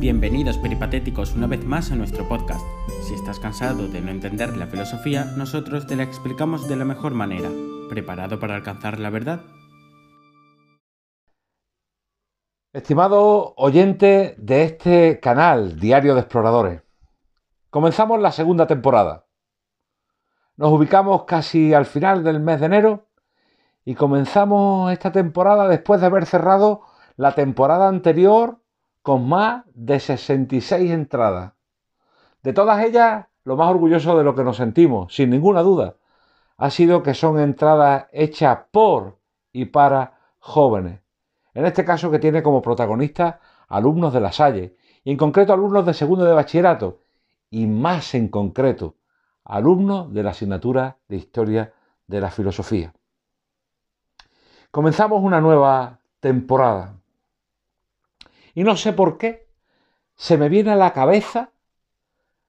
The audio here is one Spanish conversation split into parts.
Bienvenidos peripatéticos una vez más a nuestro podcast. Si estás cansado de no entender la filosofía, nosotros te la explicamos de la mejor manera. ¿Preparado para alcanzar la verdad? Estimado oyente de este canal, Diario de Exploradores, comenzamos la segunda temporada. Nos ubicamos casi al final del mes de enero y comenzamos esta temporada después de haber cerrado la temporada anterior con más de 66 entradas. De todas ellas, lo más orgulloso de lo que nos sentimos, sin ninguna duda, ha sido que son entradas hechas por y para jóvenes. En este caso que tiene como protagonistas alumnos de la Salle, y en concreto alumnos de segundo de bachillerato, y más en concreto, alumnos de la asignatura de Historia de la Filosofía. Comenzamos una nueva temporada. Y no sé por qué, se me viene a la cabeza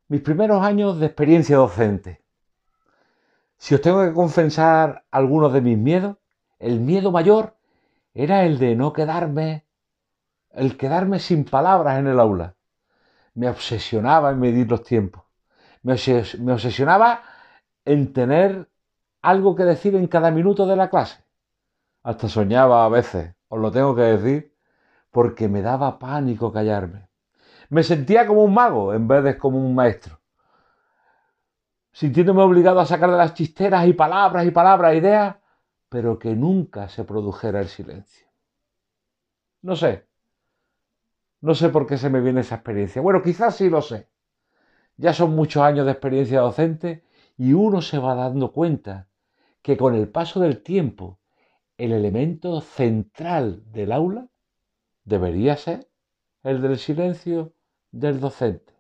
mis primeros años de experiencia docente. Si os tengo que confesar algunos de mis miedos, el miedo mayor era el de no quedarme, el quedarme sin palabras en el aula. Me obsesionaba en medir los tiempos. Me, obsesionaba en tener algo que decir en cada minuto de la clase. Hasta soñaba a veces, os lo tengo que decir, porque me daba pánico callarme. Me sentía como un mago en vez de como un maestro. Sintiéndome obligado a sacar de las chisteras y palabras y palabras, ideas, pero que nunca se produjera el silencio. No sé. No sé por qué se me viene esa experiencia. Bueno, quizás sí lo sé. Ya son muchos años de experiencia docente y uno se va dando cuenta que con el paso del tiempo el elemento central del aula debería ser el del silencio del docente.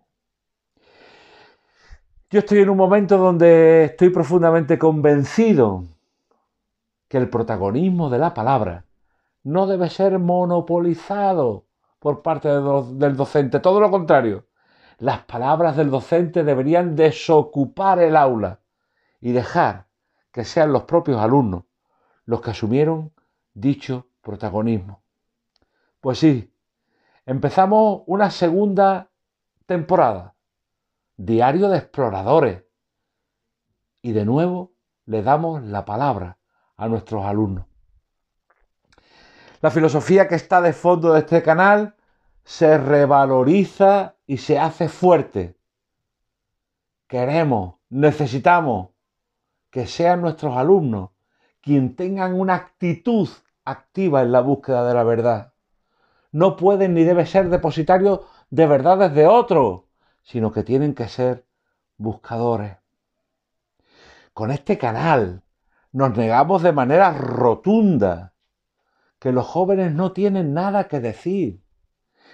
Yo estoy en un momento donde estoy profundamente convencido que el protagonismo de la palabra no debe ser monopolizado por parte del docente, todo lo contrario. Las palabras del docente deberían desocupar el aula y dejar que sean los propios alumnos los que asumieron dicho protagonismo. Pues sí, empezamos una segunda temporada, Diario de Exploradores. Y de nuevo le damos la palabra a nuestros alumnos. La filosofía que está de fondo de este canal se revaloriza y se hace fuerte. Queremos, necesitamos que sean nuestros alumnos quienes tengan una actitud activa en la búsqueda de la verdad no pueden ni deben ser depositarios de verdades de otros, sino que tienen que ser buscadores. Con este canal nos negamos de manera rotunda que los jóvenes no tienen nada que decir,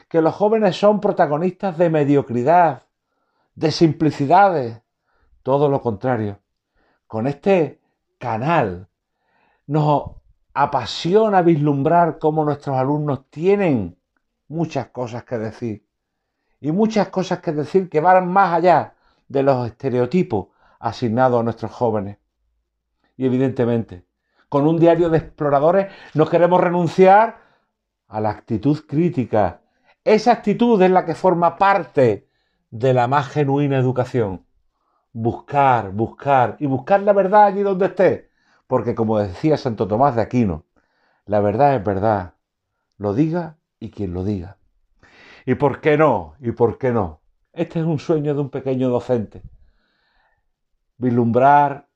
que los jóvenes son protagonistas de mediocridad, de simplicidades, todo lo contrario. Con este canal nos apasiona vislumbrar cómo nuestros alumnos tienen muchas cosas que decir. Y muchas cosas que decir que van más allá de los estereotipos asignados a nuestros jóvenes. Y evidentemente, con un diario de exploradores no queremos renunciar a la actitud crítica. Esa actitud es la que forma parte de la más genuina educación. Buscar, buscar y buscar la verdad allí donde esté porque como decía Santo Tomás de Aquino, la verdad es verdad, lo diga y quien lo diga. ¿Y por qué no? ¿Y por qué no? Este es un sueño de un pequeño docente. Vislumbrar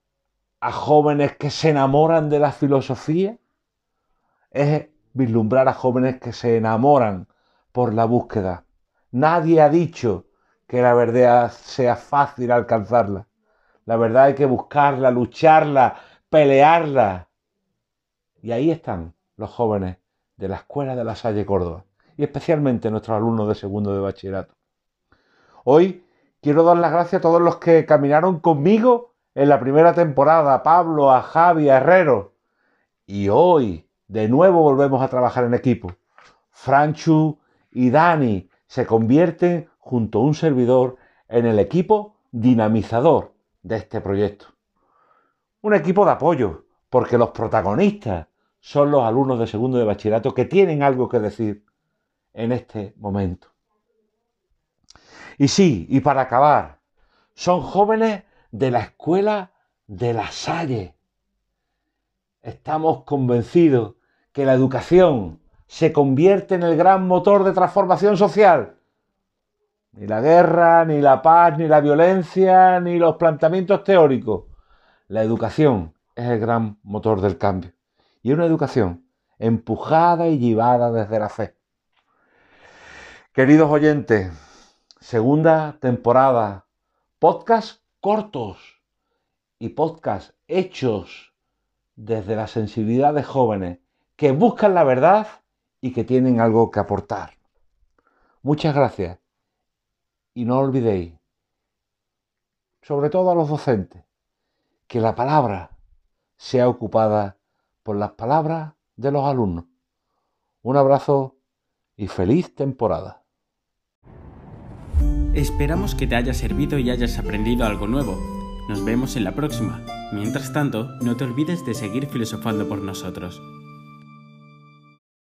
a jóvenes que se enamoran de la filosofía es vislumbrar a jóvenes que se enamoran por la búsqueda. Nadie ha dicho que la verdad sea fácil alcanzarla. La verdad hay que buscarla, lucharla, pelearla. Y ahí están los jóvenes de la Escuela de la Salle Córdoba y especialmente nuestros alumnos de segundo de bachillerato. Hoy quiero dar las gracias a todos los que caminaron conmigo en la primera temporada, Pablo, a Javi, a Herrero. Y hoy de nuevo volvemos a trabajar en equipo. Franchu y Dani se convierten junto a un servidor en el equipo dinamizador de este proyecto un equipo de apoyo, porque los protagonistas son los alumnos de segundo de bachillerato que tienen algo que decir en este momento. Y sí, y para acabar, son jóvenes de la escuela de la Salle. Estamos convencidos que la educación se convierte en el gran motor de transformación social. Ni la guerra, ni la paz, ni la violencia, ni los planteamientos teóricos. La educación es el gran motor del cambio. Y una educación empujada y llevada desde la fe. Queridos oyentes, segunda temporada, podcast cortos y podcast hechos desde la sensibilidad de jóvenes que buscan la verdad y que tienen algo que aportar. Muchas gracias y no olvidéis, sobre todo a los docentes, que la palabra sea ocupada por las palabras de los alumnos. Un abrazo y feliz temporada. Esperamos que te haya servido y hayas aprendido algo nuevo. Nos vemos en la próxima. Mientras tanto, no te olvides de seguir filosofando por nosotros.